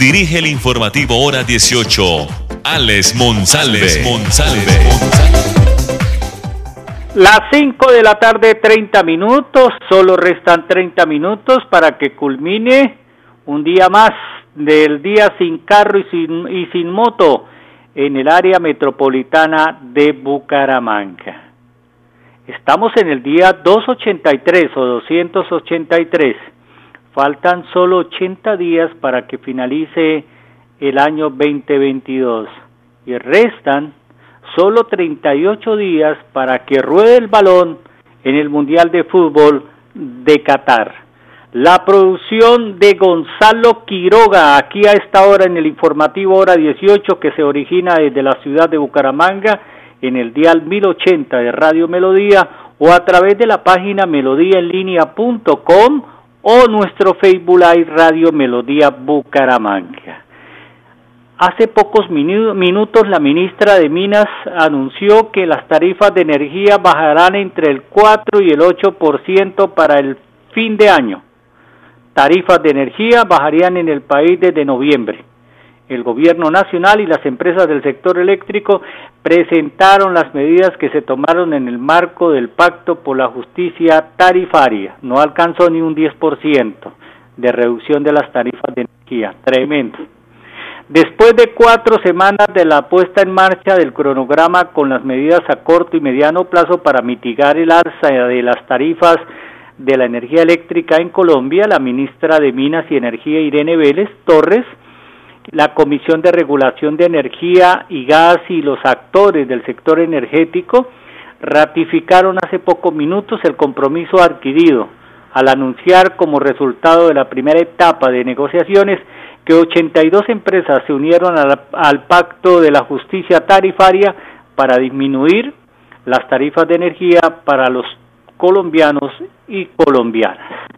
dirige el informativo Hora 18, Alex Monsalve. Las 5 de la tarde, 30 minutos. Solo restan 30 minutos para que culmine un día más del día sin carro y sin, y sin moto en el área metropolitana de Bucaramanga. Estamos en el día 283 o 283. Faltan solo 80 días para que finalice el año 2022 y restan solo 38 días para que ruede el balón en el Mundial de Fútbol de Qatar. La producción de Gonzalo Quiroga, aquí a esta hora en el informativo hora 18 que se origina desde la ciudad de Bucaramanga en el dial 1080 de Radio Melodía o a través de la página melodíaenlínea.com o nuestro Facebook Live Radio Melodía Bucaramanga. Hace pocos minutos la ministra de Minas anunció que las tarifas de energía bajarán entre el 4 y el 8% para el fin de año tarifas de energía bajarían en el país desde noviembre. El gobierno nacional y las empresas del sector eléctrico presentaron las medidas que se tomaron en el marco del pacto por la justicia tarifaria. No alcanzó ni un 10% de reducción de las tarifas de energía. Tremendo. Después de cuatro semanas de la puesta en marcha del cronograma con las medidas a corto y mediano plazo para mitigar el alza de las tarifas de la Energía Eléctrica en Colombia, la ministra de Minas y Energía Irene Vélez Torres, la Comisión de Regulación de Energía y Gas y los actores del sector energético ratificaron hace pocos minutos el compromiso adquirido al anunciar como resultado de la primera etapa de negociaciones que 82 empresas se unieron al, al pacto de la justicia tarifaria para disminuir las tarifas de energía para los colombianos y colombianas.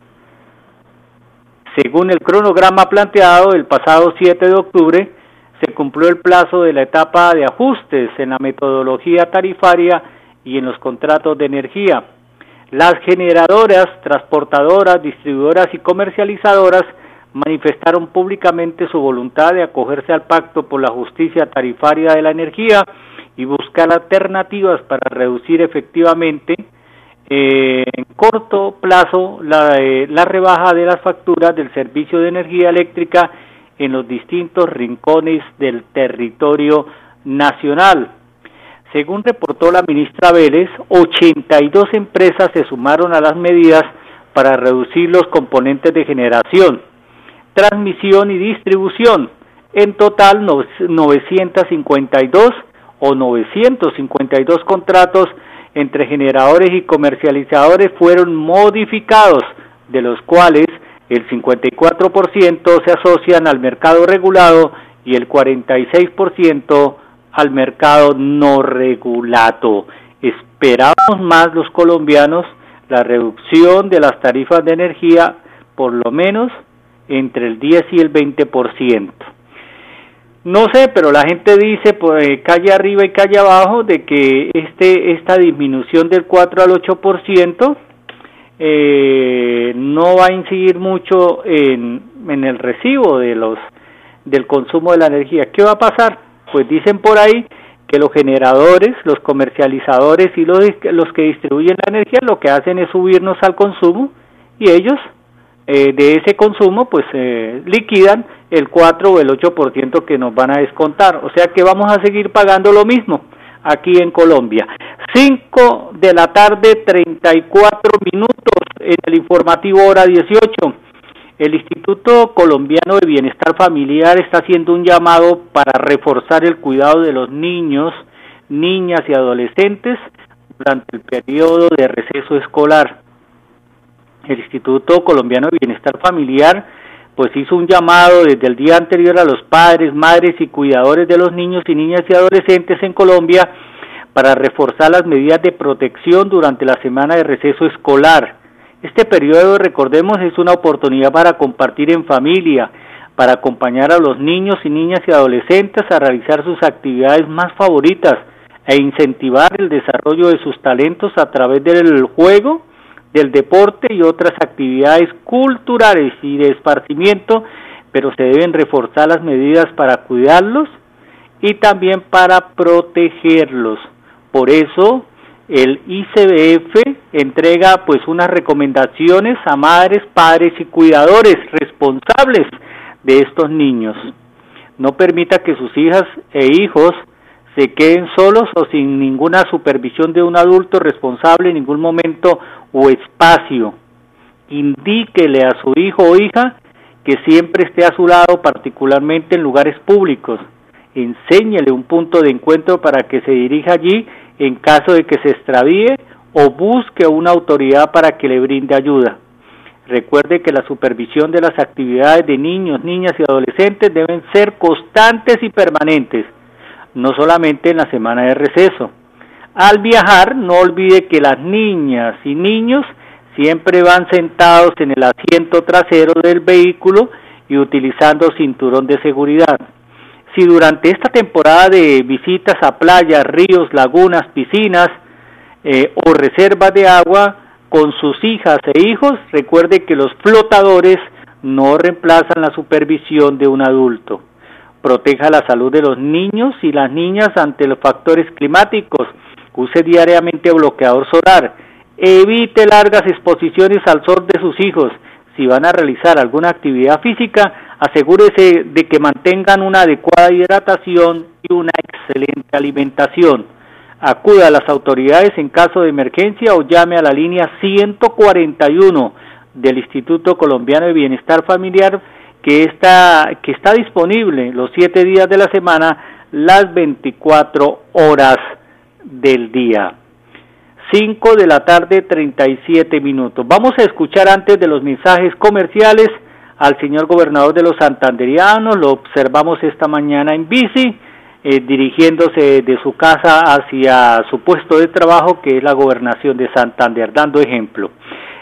Según el cronograma planteado el pasado 7 de octubre, se cumplió el plazo de la etapa de ajustes en la metodología tarifaria y en los contratos de energía. Las generadoras, transportadoras, distribuidoras y comercializadoras manifestaron públicamente su voluntad de acogerse al pacto por la justicia tarifaria de la energía y buscar alternativas para reducir efectivamente en corto plazo la, eh, la rebaja de las facturas del servicio de energía eléctrica en los distintos rincones del territorio nacional. Según reportó la ministra Vélez, 82 empresas se sumaron a las medidas para reducir los componentes de generación, transmisión y distribución. En total, 952 o 952 contratos entre generadores y comercializadores fueron modificados, de los cuales el 54% se asocian al mercado regulado y el 46% al mercado no regulado. Esperamos más los colombianos la reducción de las tarifas de energía por lo menos entre el 10 y el 20%. No sé, pero la gente dice, pues, calle arriba y calle abajo, de que este, esta disminución del 4 al 8% eh, no va a incidir mucho en, en el recibo de los, del consumo de la energía. ¿Qué va a pasar? Pues dicen por ahí que los generadores, los comercializadores y los, los que distribuyen la energía lo que hacen es subirnos al consumo y ellos eh, de ese consumo pues eh, liquidan el 4 o el 8% que nos van a descontar. O sea que vamos a seguir pagando lo mismo aquí en Colombia. 5 de la tarde, 34 minutos en el informativo hora 18. El Instituto Colombiano de Bienestar Familiar está haciendo un llamado para reforzar el cuidado de los niños, niñas y adolescentes durante el periodo de receso escolar. El Instituto Colombiano de Bienestar Familiar pues hizo un llamado desde el día anterior a los padres, madres y cuidadores de los niños y niñas y adolescentes en Colombia para reforzar las medidas de protección durante la semana de receso escolar. Este periodo, recordemos, es una oportunidad para compartir en familia, para acompañar a los niños y niñas y adolescentes a realizar sus actividades más favoritas e incentivar el desarrollo de sus talentos a través del juego, del deporte y otras actividades culturales y de esparcimiento, pero se deben reforzar las medidas para cuidarlos y también para protegerlos. Por eso el ICBF entrega pues unas recomendaciones a madres, padres y cuidadores responsables de estos niños. No permita que sus hijas e hijos se queden solos o sin ninguna supervisión de un adulto responsable en ningún momento o espacio. Indíquele a su hijo o hija que siempre esté a su lado, particularmente en lugares públicos. Enséñele un punto de encuentro para que se dirija allí en caso de que se extravíe o busque una autoridad para que le brinde ayuda. Recuerde que la supervisión de las actividades de niños, niñas y adolescentes deben ser constantes y permanentes, no solamente en la semana de receso. Al viajar, no olvide que las niñas y niños siempre van sentados en el asiento trasero del vehículo y utilizando cinturón de seguridad. Si durante esta temporada de visitas a playas, ríos, lagunas, piscinas eh, o reservas de agua con sus hijas e hijos, recuerde que los flotadores no reemplazan la supervisión de un adulto. Proteja la salud de los niños y las niñas ante los factores climáticos. Use diariamente bloqueador solar. Evite largas exposiciones al sol de sus hijos. Si van a realizar alguna actividad física, asegúrese de que mantengan una adecuada hidratación y una excelente alimentación. Acuda a las autoridades en caso de emergencia o llame a la línea 141 del Instituto Colombiano de Bienestar Familiar que está, que está disponible los siete días de la semana, las 24 horas del día. 5 de la tarde, 37 minutos. Vamos a escuchar antes de los mensajes comerciales al señor gobernador de los santanderianos, lo observamos esta mañana en bici, eh, dirigiéndose de su casa hacia su puesto de trabajo, que es la gobernación de Santander, dando ejemplo.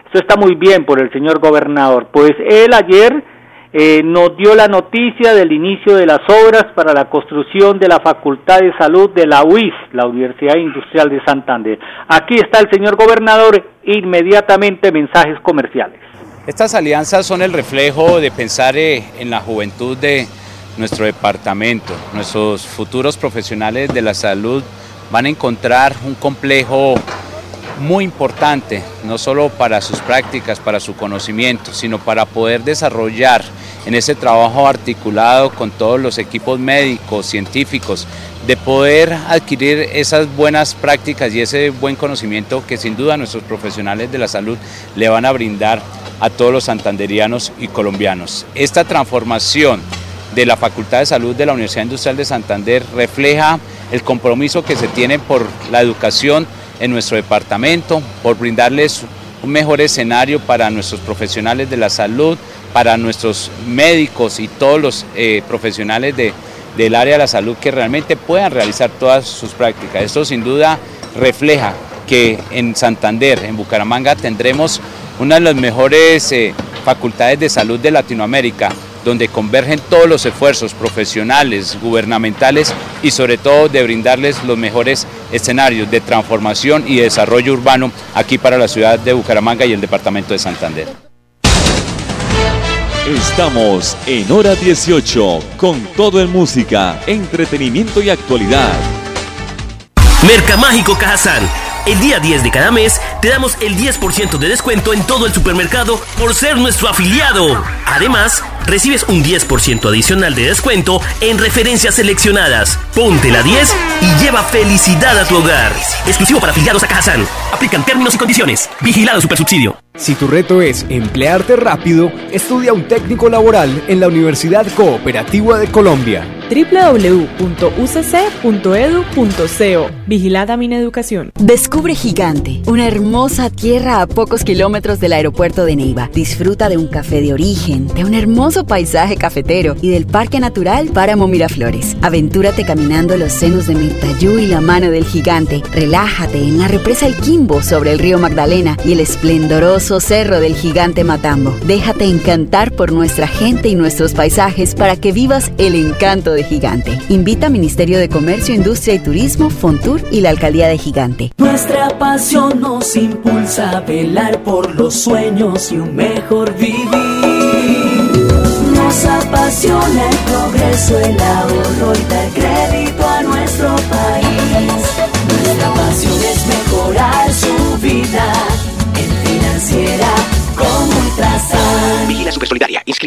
Esto está muy bien por el señor gobernador, pues él ayer eh, nos dio la noticia del inicio de las obras para la construcción de la Facultad de Salud de la UIS, la Universidad Industrial de Santander. Aquí está el señor gobernador, inmediatamente mensajes comerciales. Estas alianzas son el reflejo de pensar eh, en la juventud de nuestro departamento. Nuestros futuros profesionales de la salud van a encontrar un complejo muy importante, no solo para sus prácticas, para su conocimiento, sino para poder desarrollar en ese trabajo articulado con todos los equipos médicos, científicos, de poder adquirir esas buenas prácticas y ese buen conocimiento que sin duda nuestros profesionales de la salud le van a brindar a todos los santanderianos y colombianos. Esta transformación de la Facultad de Salud de la Universidad Industrial de Santander refleja el compromiso que se tiene por la educación en nuestro departamento, por brindarles un mejor escenario para nuestros profesionales de la salud, para nuestros médicos y todos los eh, profesionales del área de la salud que realmente puedan realizar todas sus prácticas. Esto sin duda refleja que en Santander, en Bucaramanga, tendremos una de las mejores eh, facultades de salud de Latinoamérica, donde convergen todos los esfuerzos profesionales, gubernamentales y sobre todo de brindarles los mejores escenarios de transformación y desarrollo urbano aquí para la ciudad de Bucaramanga y el departamento de Santander. Estamos en hora 18 con todo en música, entretenimiento y actualidad. Mercamágico Cajazán el día 10 de cada mes te damos el 10% de descuento en todo el supermercado por ser nuestro afiliado. Además, recibes un 10% adicional de descuento en referencias seleccionadas. Ponte la 10 y lleva felicidad a tu hogar. Exclusivo para afiliados a Cajazán. Aplican términos y condiciones. Vigilado Supersubsidio. Si tu reto es emplearte rápido, estudia un técnico laboral en la Universidad Cooperativa de Colombia. www.ucc.edu.co. Vigilada Mineducación. Descubre Gigante, una hermosa tierra a pocos kilómetros del aeropuerto de Neiva. Disfruta de un café de origen, de un hermoso paisaje cafetero y del Parque Natural Páramo Miraflores. Aventúrate caminando los senos de Mirtayú y la mano del gigante. Relájate en la represa El Quimbo sobre el río Magdalena y el esplendoroso cerro del gigante Matambo. Déjate encantar por nuestra gente y nuestros paisajes para que vivas el encanto de Gigante. Invita Ministerio de Comercio, Industria y Turismo, Fontur y la Alcaldía de Gigante. Nuestra pasión nos impulsa a velar por los sueños y un mejor vivir. Nos apasiona el progreso, el ahorro y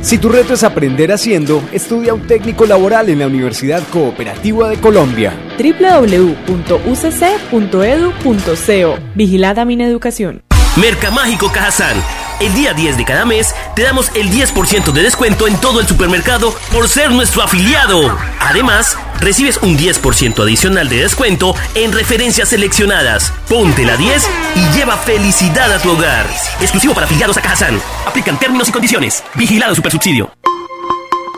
Si tu reto es aprender haciendo, estudia un técnico laboral en la Universidad Cooperativa de Colombia. www.ucc.edu.co. Vigilada Mineducación. Mercamágico Cajazán. El día 10 de cada mes te damos el 10% de descuento en todo el supermercado por ser nuestro afiliado. Además, recibes un 10% adicional de descuento en referencias seleccionadas. Ponte la 10 y lleva felicidad a tu hogar. Exclusivo para afiliados a Cajazán. Aplican términos y condiciones. Vigilado Supersubsidio.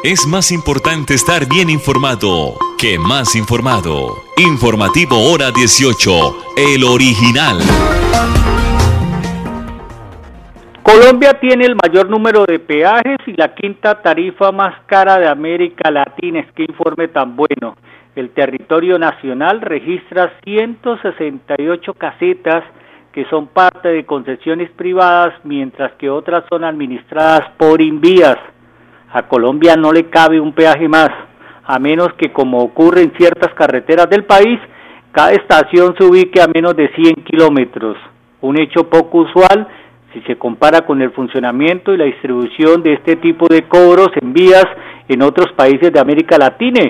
Es más importante estar bien informado que más informado. Informativo Hora 18, el original. Colombia tiene el mayor número de peajes y la quinta tarifa más cara de América Latina. Es que informe tan bueno. El territorio nacional registra 168 casetas que son parte de concesiones privadas, mientras que otras son administradas por invías. A Colombia no le cabe un peaje más, a menos que como ocurre en ciertas carreteras del país, cada estación se ubique a menos de 100 kilómetros. Un hecho poco usual si se compara con el funcionamiento y la distribución de este tipo de cobros en vías en otros países de América Latina,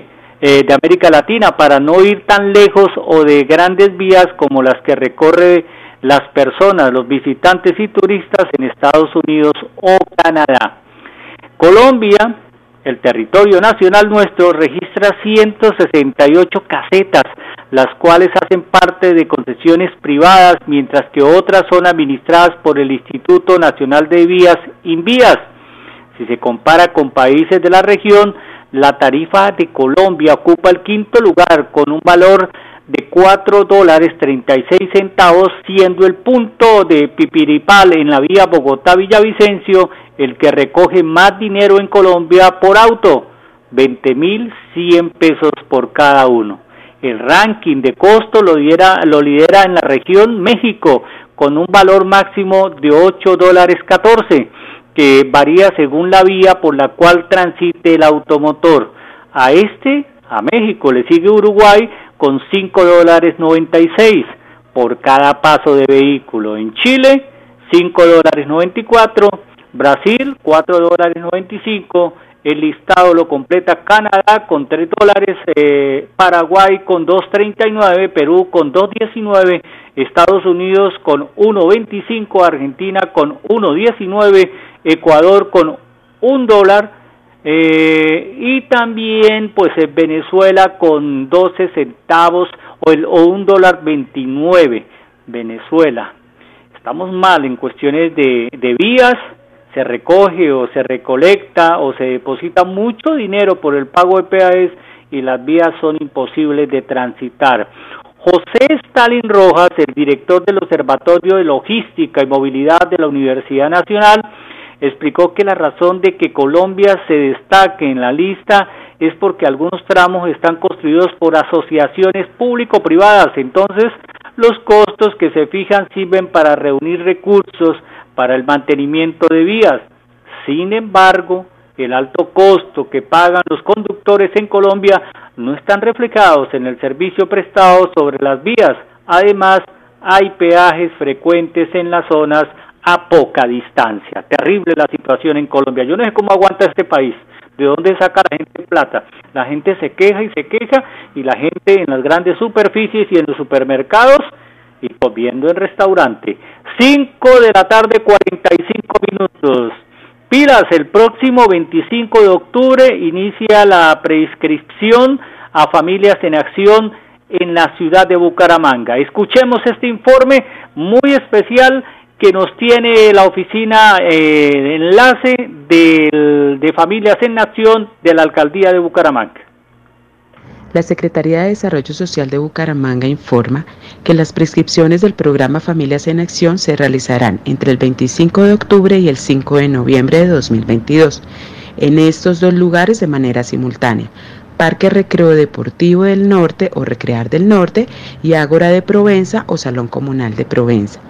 eh, de América Latina, para no ir tan lejos o de grandes vías como las que recorre las personas, los visitantes y turistas en Estados Unidos o Canadá. Colombia, el territorio nacional nuestro, registra 168 casetas las cuales hacen parte de concesiones privadas, mientras que otras son administradas por el Instituto Nacional de Vías, INVIAS. Si se compara con países de la región, la tarifa de Colombia ocupa el quinto lugar con un valor de 4 dólares 36 centavos, siendo el punto de Pipiripal en la vía Bogotá-Villavicencio el que recoge más dinero en Colombia por auto, 20 mil 100 pesos por cada uno. El ranking de costo lo lidera, lo lidera en la región México con un valor máximo de 8 dólares 14 que varía según la vía por la cual transite el automotor. A este, a México, le sigue Uruguay con 5 dólares 96 por cada paso de vehículo. En Chile, 5 dólares 94, Brasil, 4 dólares 95 el listado lo completa Canadá con 3 dólares, eh, Paraguay con 2.39, Perú con 2.19, Estados Unidos con 1.25, Argentina con 1.19, Ecuador con 1 dólar eh, y también pues Venezuela con 12 centavos o, el, o 1 dólar 29, Venezuela. Estamos mal en cuestiones de, de vías, se recoge o se recolecta o se deposita mucho dinero por el pago de peajes y las vías son imposibles de transitar. José Stalin Rojas, el director del Observatorio de Logística y Movilidad de la Universidad Nacional, explicó que la razón de que Colombia se destaque en la lista es porque algunos tramos están construidos por asociaciones público-privadas, entonces los costos que se fijan sirven para reunir recursos para el mantenimiento de vías. Sin embargo, el alto costo que pagan los conductores en Colombia no están reflejados en el servicio prestado sobre las vías. Además, hay peajes frecuentes en las zonas a poca distancia. Terrible la situación en Colombia. Yo no sé cómo aguanta este país. ¿De dónde saca la gente plata? La gente se queja y se queja y la gente en las grandes superficies y en los supermercados y comiendo en restaurante. 5 de la tarde, 45 minutos. Pilas, el próximo 25 de octubre inicia la prescripción a familias en acción en la ciudad de Bucaramanga. Escuchemos este informe muy especial que nos tiene la oficina eh, enlace de Familias en Acción de la Alcaldía de Bucaramanga. La Secretaría de Desarrollo Social de Bucaramanga informa que las prescripciones del programa Familias en Acción se realizarán entre el 25 de octubre y el 5 de noviembre de 2022 en estos dos lugares de manera simultánea. Parque Recreo Deportivo del Norte o Recrear del Norte y Ágora de Provenza o Salón Comunal de Provenza.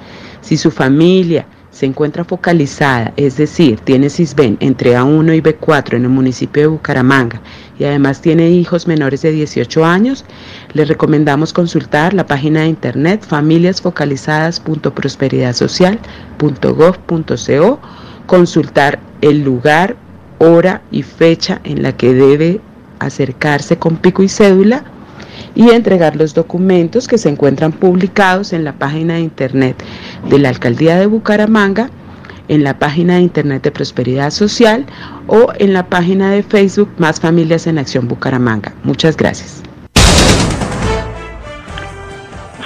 Si su familia se encuentra focalizada, es decir, tiene CISBEN entre A1 y B4 en el municipio de Bucaramanga y además tiene hijos menores de 18 años, le recomendamos consultar la página de internet familiasfocalizadas.prosperidadsocial.gov.co, consultar el lugar, hora y fecha en la que debe acercarse con pico y cédula y entregar los documentos que se encuentran publicados en la página de internet de la Alcaldía de Bucaramanga, en la página de internet de Prosperidad Social o en la página de Facebook Más Familias en Acción Bucaramanga. Muchas gracias.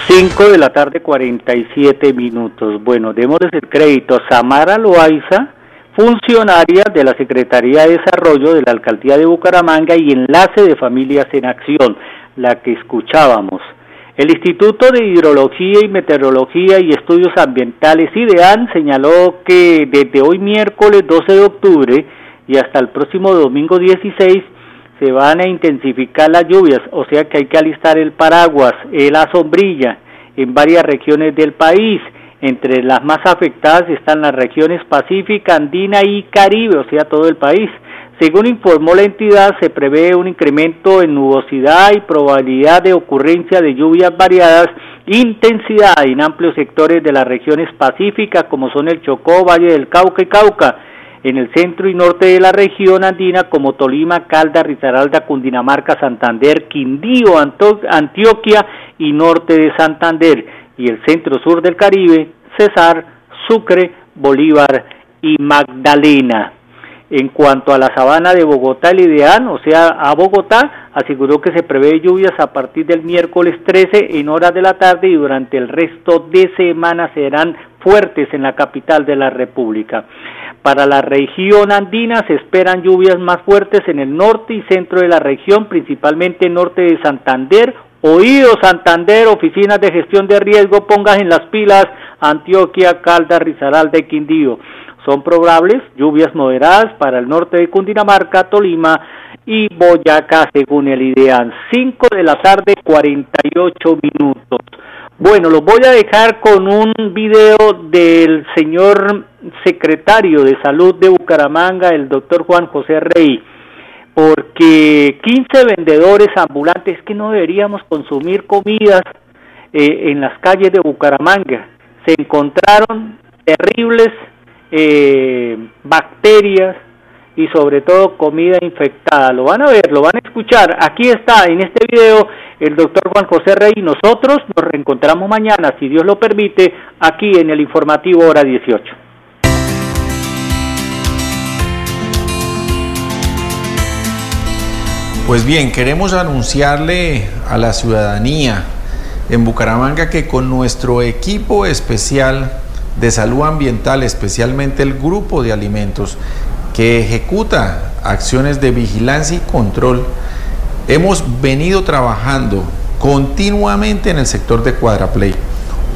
5 de la tarde 47 minutos. Bueno, démosles el crédito a Samara Loaiza, funcionaria de la Secretaría de Desarrollo de la Alcaldía de Bucaramanga y enlace de Familias en Acción la que escuchábamos. El Instituto de Hidrología y Meteorología y Estudios Ambientales IDEAN señaló que desde hoy miércoles 12 de octubre y hasta el próximo domingo 16 se van a intensificar las lluvias, o sea que hay que alistar el paraguas, la sombrilla en varias regiones del país. Entre las más afectadas están las regiones Pacífica, Andina y Caribe, o sea todo el país. Según informó la entidad, se prevé un incremento en nubosidad y probabilidad de ocurrencia de lluvias variadas, intensidad en amplios sectores de las regiones pacíficas como son el Chocó, Valle del Cauca y Cauca, en el centro y norte de la región andina como Tolima, Calda, Risaralda, Cundinamarca, Santander, Quindío, Antioquia y norte de Santander, y el centro sur del Caribe, Cesar, Sucre, Bolívar y Magdalena. En cuanto a la sabana de Bogotá, el ideal, o sea, a Bogotá, aseguró que se prevé lluvias a partir del miércoles 13 en horas de la tarde y durante el resto de semana serán fuertes en la capital de la República. Para la región andina se esperan lluvias más fuertes en el norte y centro de la región, principalmente norte de Santander. Oído Santander, oficinas de gestión de riesgo, pongas en las pilas Antioquia, Caldas, Risaralda Quindío. Son probables lluvias moderadas para el norte de Cundinamarca, Tolima y Boyacá, según el IDEAN. 5 de la tarde, 48 minutos. Bueno, los voy a dejar con un video del señor secretario de Salud de Bucaramanga, el doctor Juan José Rey, porque 15 vendedores ambulantes que no deberíamos consumir comidas eh, en las calles de Bucaramanga. Se encontraron terribles eh, bacterias y sobre todo comida infectada. Lo van a ver, lo van a escuchar. Aquí está en este video el doctor Juan José Rey nosotros nos reencontramos mañana, si Dios lo permite, aquí en el informativo hora 18. Pues bien, queremos anunciarle a la ciudadanía en Bucaramanga que con nuestro equipo especial de salud ambiental, especialmente el grupo de alimentos que ejecuta acciones de vigilancia y control, hemos venido trabajando continuamente en el sector de Cuadraplay,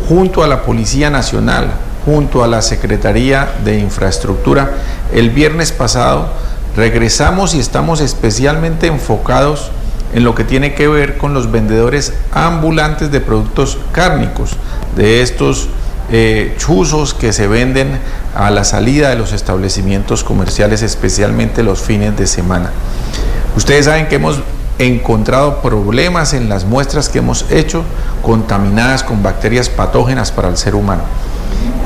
junto a la Policía Nacional, junto a la Secretaría de Infraestructura. El viernes pasado regresamos y estamos especialmente enfocados en lo que tiene que ver con los vendedores ambulantes de productos cárnicos, de estos eh, chuzos que se venden a la salida de los establecimientos comerciales, especialmente los fines de semana. Ustedes saben que hemos encontrado problemas en las muestras que hemos hecho contaminadas con bacterias patógenas para el ser humano.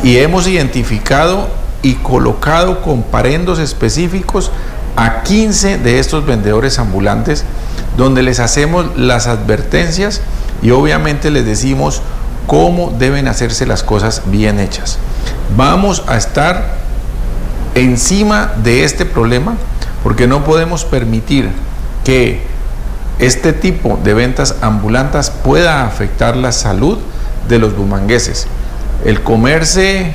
Y hemos identificado y colocado comparendos específicos a 15 de estos vendedores ambulantes donde les hacemos las advertencias y obviamente les decimos cómo deben hacerse las cosas bien hechas. Vamos a estar encima de este problema porque no podemos permitir que este tipo de ventas ambulantes pueda afectar la salud de los bumangueses. El comerse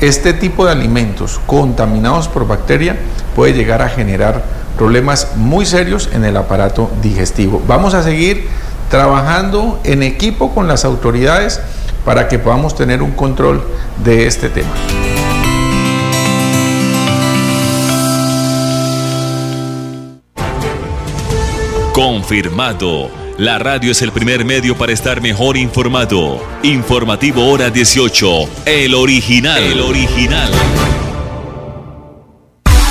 este tipo de alimentos contaminados por bacteria puede llegar a generar problemas muy serios en el aparato digestivo. Vamos a seguir trabajando en equipo con las autoridades para que podamos tener un control de este tema. Confirmado. La radio es el primer medio para estar mejor informado. Informativo Hora 18. El original. El original.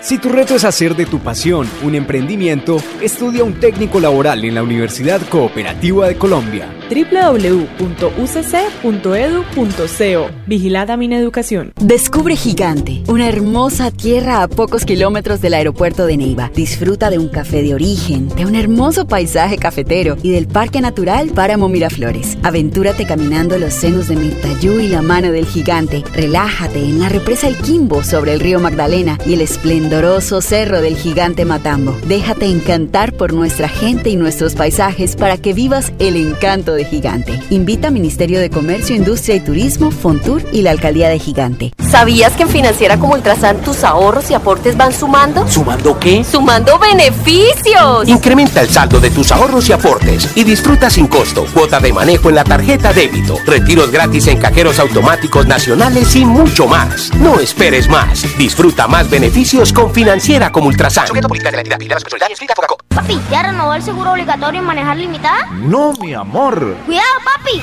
Si tu reto es hacer de tu pasión un emprendimiento, estudia un técnico laboral en la Universidad Cooperativa de Colombia. www.ucc.edu.co Vigilada Mineducación. Descubre Gigante, una hermosa tierra a pocos kilómetros del aeropuerto de Neiva. Disfruta de un café de origen, de un hermoso paisaje cafetero y del Parque Natural Páramo Miraflores. Aventúrate caminando los senos de Mirtayú y la mano del gigante. Relájate en la represa El Quimbo sobre el río Magdalena y el esplendor cerro del gigante Matambo. Déjate encantar por nuestra gente y nuestros paisajes para que vivas el encanto de Gigante. Invita Ministerio de Comercio, Industria y Turismo, Fontur y la Alcaldía de Gigante. ¿Sabías que en Financiera como Ultrasan tus ahorros y aportes van sumando? ¿Sumando qué? ¡Sumando beneficios! Incrementa el saldo de tus ahorros y aportes y disfruta sin costo cuota de manejo en la tarjeta débito, retiros gratis en cajeros automáticos nacionales y mucho más. No esperes más. Disfruta más beneficios con Financiera como Ultrasan. Papi, ¿ya renovó el seguro obligatorio en manejar limitada? No, mi amor. Cuidado, papi.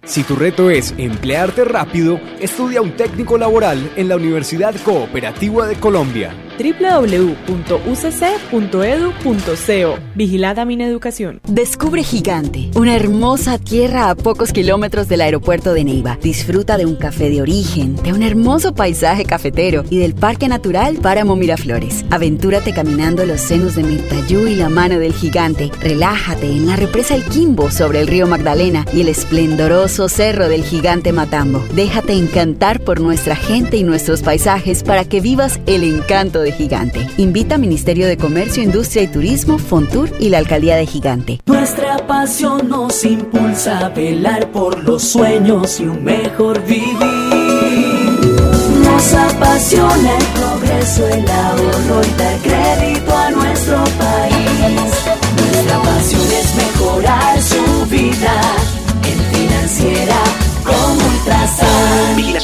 Si tu reto es emplearte rápido, estudia un técnico laboral en la Universidad Cooperativa de Colombia www.ucc.edu.co Vigilada Mineducación. Descubre Gigante, una hermosa tierra a pocos kilómetros del aeropuerto de Neiva. Disfruta de un café de origen, de un hermoso paisaje cafetero y del Parque Natural Páramo Miraflores. Aventúrate caminando los senos de Mirtayú y la mano del gigante. Relájate en la represa El Quimbo sobre el río Magdalena y el esplendoroso cerro del gigante Matambo. Déjate encantar por nuestra gente y nuestros paisajes para que vivas el encanto de Gigante. Invita Ministerio de Comercio, Industria y Turismo, Fontur y la Alcaldía de Gigante. Nuestra pasión nos impulsa a velar por los sueños y un mejor vivir. Nos apasiona el progreso, el ahorro y dar crédito a nuestro país.